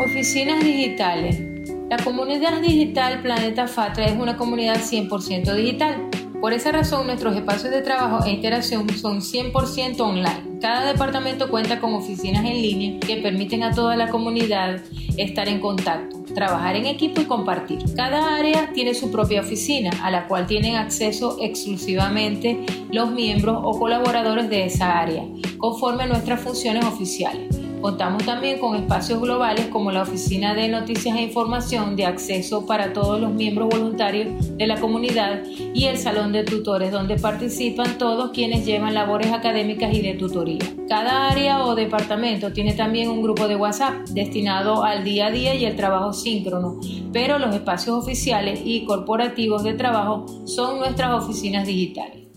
Oficinas digitales. La comunidad digital Planeta Fatra es una comunidad 100% digital. Por esa razón, nuestros espacios de trabajo e interacción son 100% online. Cada departamento cuenta con oficinas en línea que permiten a toda la comunidad estar en contacto, trabajar en equipo y compartir. Cada área tiene su propia oficina a la cual tienen acceso exclusivamente los miembros o colaboradores de esa área, conforme a nuestras funciones oficiales. Contamos también con espacios globales como la Oficina de Noticias e Información de acceso para todos los miembros voluntarios de la comunidad y el Salón de Tutores donde participan todos quienes llevan labores académicas y de tutoría. Cada área o departamento tiene también un grupo de WhatsApp destinado al día a día y el trabajo síncrono, pero los espacios oficiales y corporativos de trabajo son nuestras oficinas digitales.